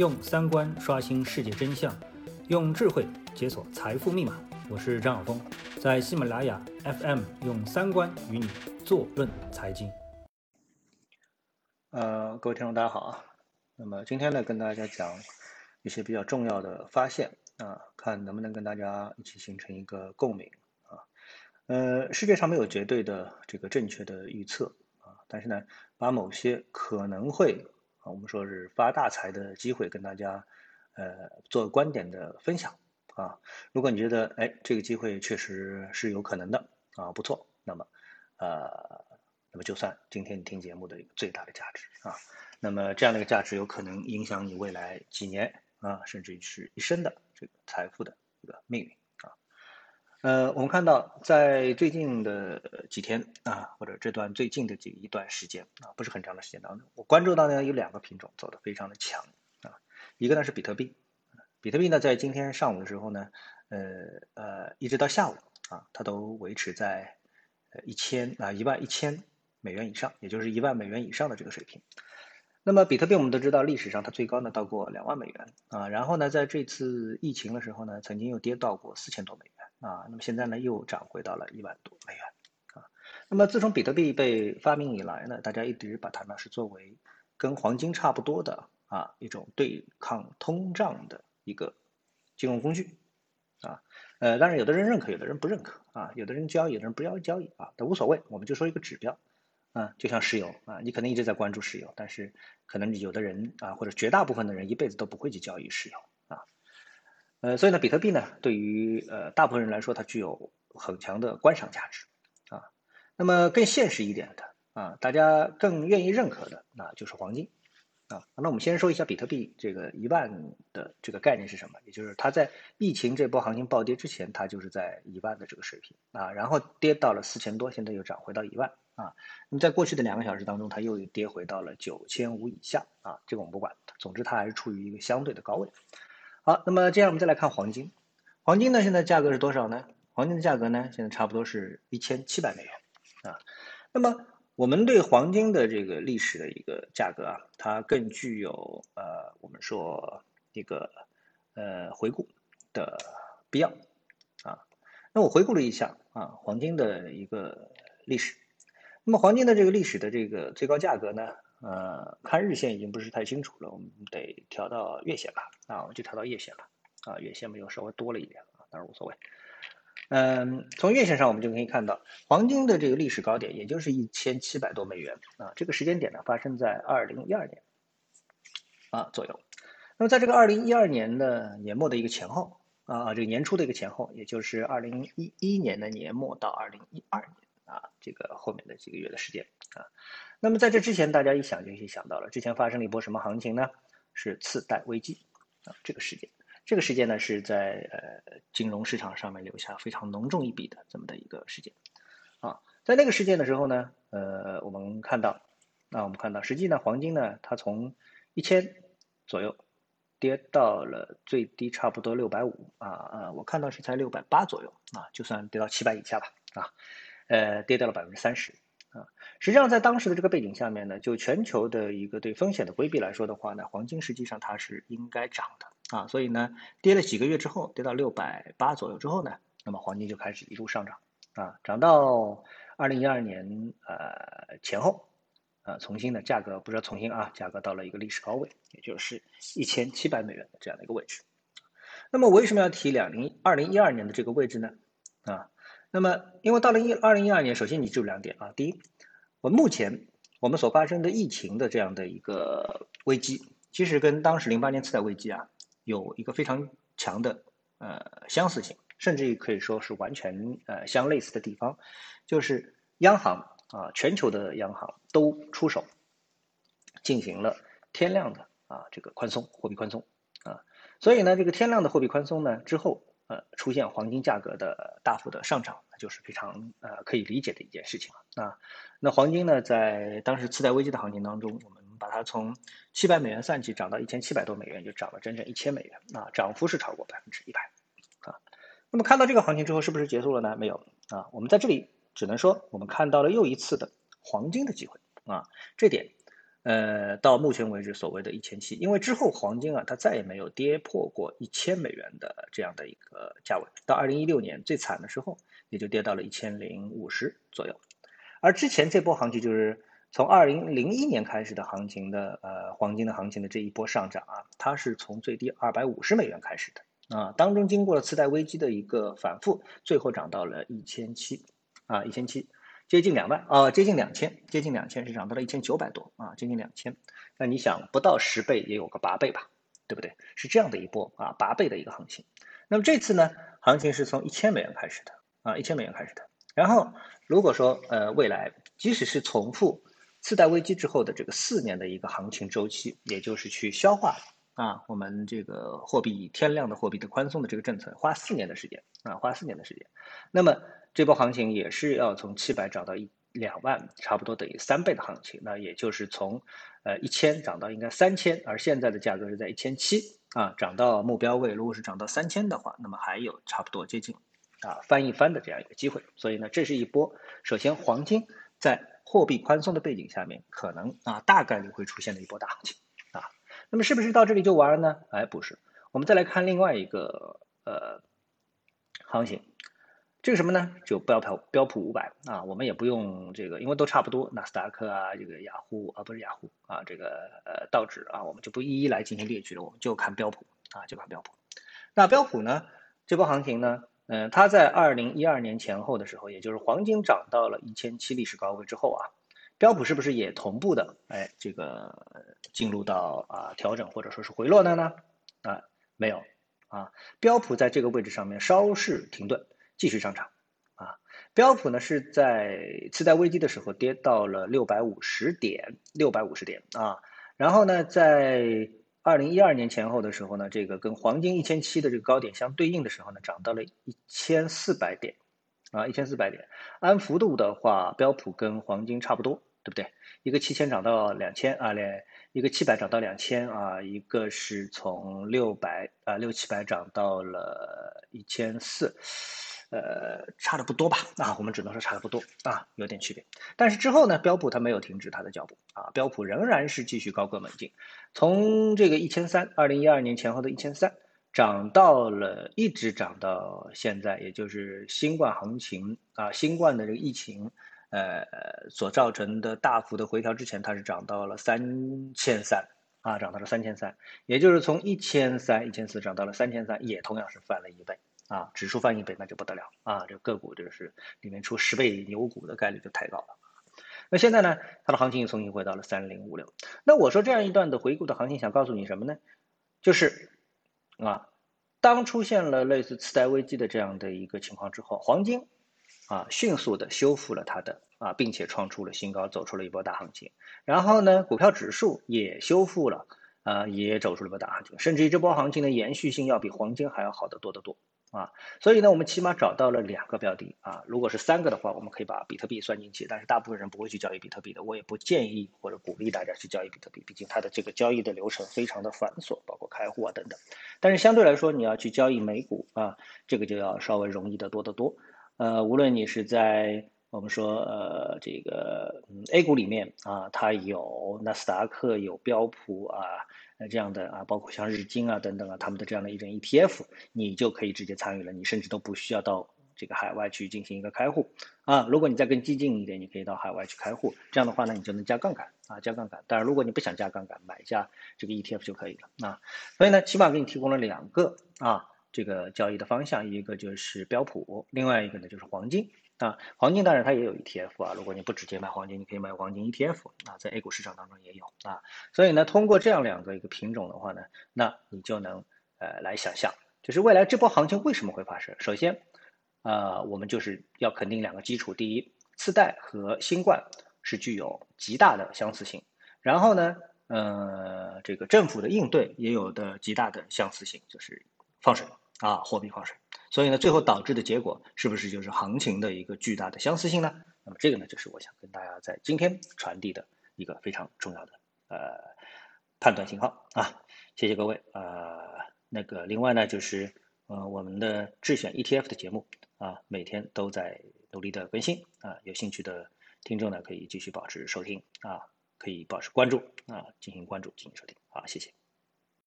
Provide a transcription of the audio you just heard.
用三观刷新世界真相，用智慧解锁财富密码。我是张晓峰，在喜马拉雅 FM 用三观与你坐论财经。呃，各位听众大家好啊。那么今天呢，跟大家讲一些比较重要的发现啊，看能不能跟大家一起形成一个共鸣啊。呃，世界上没有绝对的这个正确的预测啊，但是呢，把某些可能会啊，我们说是发大财的机会，跟大家呃做观点的分享啊。如果你觉得哎这个机会确实是有可能的啊，不错，那么呃，那么就算今天你听节目的一个最大的价值啊。那么这样的一个价值有可能影响你未来几年啊，甚至于是一生的这个财富的一个命运。呃，我们看到在最近的几天啊，或者这段最近的这一段时间啊，不是很长的时间当中，我关注到呢有两个品种走得非常的强啊，一个呢是比特币，比特币呢在今天上午的时候呢，呃呃一直到下午啊，它都维持在呃一千啊一万一千美元以上，也就是一万美元以上的这个水平。那么比特币我们都知道，历史上它最高呢到过两万美元啊，然后呢在这次疫情的时候呢，曾经又跌到过四千多美元啊，那么现在呢又涨回到了一万多美元啊。那么自从比特币被发明以来呢，大家一直把它呢是作为跟黄金差不多的啊一种对抗通胀的一个金融工具啊。呃，当然有的人认可，有的人不认可啊，有的人交易，有的人不要交易啊，都无所谓，我们就说一个指标。啊，就像石油啊，你可能一直在关注石油，但是可能有的人啊，或者绝大部分的人一辈子都不会去交易石油。呃，所以呢，比特币呢，对于呃大部分人来说，它具有很强的观赏价值啊。那么更现实一点的啊，大家更愿意认可的，那就是黄金。啊，那我们先说一下比特币这个一万的这个概念是什么？也就是它在疫情这波行情暴跌之前，它就是在一万的这个水平啊，然后跌到了四千多，现在又涨回到一万啊。那么在过去的两个小时当中，它又跌回到了九千五以下啊，这个我们不管，总之它还是处于一个相对的高位。好，那么接下来我们再来看黄金，黄金呢现在价格是多少呢？黄金的价格呢现在差不多是一千七百美元啊，那么。我们对黄金的这个历史的一个价格啊，它更具有呃，我们说一个呃回顾的必要啊。那我回顾了一下啊，黄金的一个历史。那么黄金的这个历史的这个最高价格呢，呃，看日线已经不是太清楚了，我们得调到月线吧啊，我就调到月线吧啊，月线没有稍微多了一点啊，当然无所谓。嗯，从月线上我们就可以看到，黄金的这个历史高点，也就是一千七百多美元啊。这个时间点呢，发生在二零一二年啊左右。那么在这个二零一二年的年末的一个前后啊，这个年初的一个前后，也就是二零一一年的年末到二零一二年，这个后面的几个月的时间啊。那么在这之前，大家一想就可以想到了，之前发生了一波什么行情呢？是次贷危机啊，这个事件。这个事件呢，是在呃金融市场上面留下非常浓重一笔的这么的一个事件，啊，在那个事件的时候呢，呃，我们看到，那我们看到，实际呢，黄金呢，它从一千左右跌到了最低差不多六百五，啊啊，我看到是在六百八左右，啊，就算跌到七百以下吧，啊，呃，跌掉了百分之三十，啊，实际上在当时的这个背景下面呢，就全球的一个对风险的规避来说的话呢，黄金实际上它是应该涨的。啊，所以呢，跌了几个月之后，跌到六百八左右之后呢，那么黄金就开始一路上涨，啊，涨到二零一二年呃前后，啊，重新的价格不是说重新啊，价格到了一个历史高位，也就是一千七百美元的这样的一个位置。那么为什么要提两零二零一二年的这个位置呢？啊，那么因为到了一二零一二年，首先你记住两点啊，第一，我目前我们所发生的疫情的这样的一个危机，其实跟当时零八年次贷危机啊。有一个非常强的呃相似性，甚至于可以说是完全呃相类似的地方，就是央行啊，全球的央行都出手进行了天量的啊这个宽松货币宽松啊，所以呢，这个天量的货币宽松呢之后呃出现黄金价格的大幅的上涨，就是非常呃可以理解的一件事情了啊。那黄金呢，在当时次贷危机的行情当中，我们。把它从七百美元算起，涨到一千七百多美元，就涨了整整一千美元啊，涨幅是超过百分之一百啊。那么看到这个行情之后，是不是结束了呢？没有啊，我们在这里只能说，我们看到了又一次的黄金的机会啊。这点呃，到目前为止所谓的一千七，因为之后黄金啊，它再也没有跌破过一千美元的这样的一个价位。到二零一六年最惨的时候，也就跌到了一千零五十左右。而之前这波行情就是从二零零一年开始的行情的呃黄金的行情的这一波上涨啊，它是从最低二百五十美元开始的啊，当中经过了次贷危机的一个反复，最后涨到了一千七啊，一千七。接近两万啊，接近两千，接近两千是涨到了一千九百多啊，接近两千。那你想，不到十倍也有个八倍吧，对不对？是这样的一波啊，八倍的一个行情。那么这次呢，行情是从一千美元开始的啊，一千美元开始的。然后如果说呃未来即使是重复次贷危机之后的这个四年的一个行情周期，也就是去消化啊我们这个货币天量的货币的宽松的这个政策，花四年的时间啊，花四年的时间。那么这波行情也是要从七百涨到一两万，差不多等于三倍的行情。那也就是从呃一千涨到应该三千，而现在的价格是在一千七啊，涨到目标位。如果是涨到三千的话，那么还有差不多接近啊翻一番的这样一个机会。所以呢，这是一波。首先，黄金在货币宽松的背景下面，可能啊大概率会出现的一波大行情。那么是不是到这里就完了呢？哎，不是。我们再来看另外一个呃行情。这个什么呢？就标普标普五百啊，我们也不用这个，因为都差不多。纳斯达克啊，这个雅虎啊，不是雅虎啊，这个呃道指啊，我们就不一一来进行列举了，我们就看标普啊，就看标普。那标普呢，这波行情呢，嗯，它在二零一二年前后的时候，也就是黄金涨到了一千七历史高位之后啊，标普是不是也同步的哎，这个进入到啊调整或者说是回落的呢？啊，没有啊，标普在这个位置上面稍事停顿。继续上涨，啊，标普呢是在次贷危机的时候跌到了六百五十点，六百五十点啊，然后呢，在二零一二年前后的时候呢，这个跟黄金一千七的这个高点相对应的时候呢，涨到了一千四百点，啊，一千四百点，按幅度的话，标普跟黄金差不多，对不对？一个七千涨到两千啊，两一个七百涨到两千啊，一个是从六百啊六七百涨到了一千四。呃，差的不多吧？啊，我们只能说差的不多啊，有点区别。但是之后呢，标普它没有停止它的脚步啊，标普仍然是继续高歌猛进，从这个一千三，二零一二年前后的一千三，涨到了一直涨到现在，也就是新冠行情啊，新冠的这个疫情呃所造成的大幅的回调之前，它是涨到了三千三啊，涨到了三千三，也就是从一千三、一千四涨到了三千三，也同样是翻了一倍。啊，指数翻一倍那就不得了啊！这个股就是里面出十倍牛股的概率就太高了。那现在呢，它的行情又重新回到了三零五六。那我说这样一段的回顾的行情，想告诉你什么呢？就是啊，当出现了类似次贷危机的这样的一个情况之后，黄金啊迅速的修复了它的啊，并且创出了新高，走出了一波大行情。然后呢，股票指数也修复了啊，也走出了一波大行情，甚至于这波行情的延续性要比黄金还要好得多得多。啊，所以呢，我们起码找到了两个标的啊。如果是三个的话，我们可以把比特币算进去。但是大部分人不会去交易比特币的，我也不建议或者鼓励大家去交易比特币，毕竟它的这个交易的流程非常的繁琐，包括开户啊等等。但是相对来说，你要去交易美股啊，这个就要稍微容易的多得多。呃，无论你是在我们说呃这个 A 股里面啊，它有纳斯达克，有标普啊。这样的啊，包括像日经啊等等啊，他们的这样的一种 ETF，你就可以直接参与了，你甚至都不需要到这个海外去进行一个开户啊。如果你再更激进一点，你可以到海外去开户，这样的话呢，你就能加杠杆啊，加杠杆。当然，如果你不想加杠杆，买一下这个 ETF 就可以了啊。所以呢，起码给你提供了两个啊这个交易的方向，一个就是标普，另外一个呢就是黄金。啊，黄金当然它也有 ETF 啊，如果你不直接买黄金，你可以买黄金 ETF 啊，在 A 股市场当中也有啊，所以呢，通过这样两个一个品种的话呢，那你就能呃来想象，就是未来这波行情为什么会发生。首先，呃，我们就是要肯定两个基础，第一，次贷和新冠是具有极大的相似性，然后呢，呃，这个政府的应对也有的极大的相似性，就是放水啊，货币放水。所以呢，最后导致的结果是不是就是行情的一个巨大的相似性呢？那么这个呢，就是我想跟大家在今天传递的一个非常重要的呃判断信号啊！谢谢各位呃，那个另外呢，就是呃我们的智选 ETF 的节目啊，每天都在努力的更新啊，有兴趣的听众呢可以继续保持收听啊。可以保持关注啊，进行关注，进行收听。好，谢谢。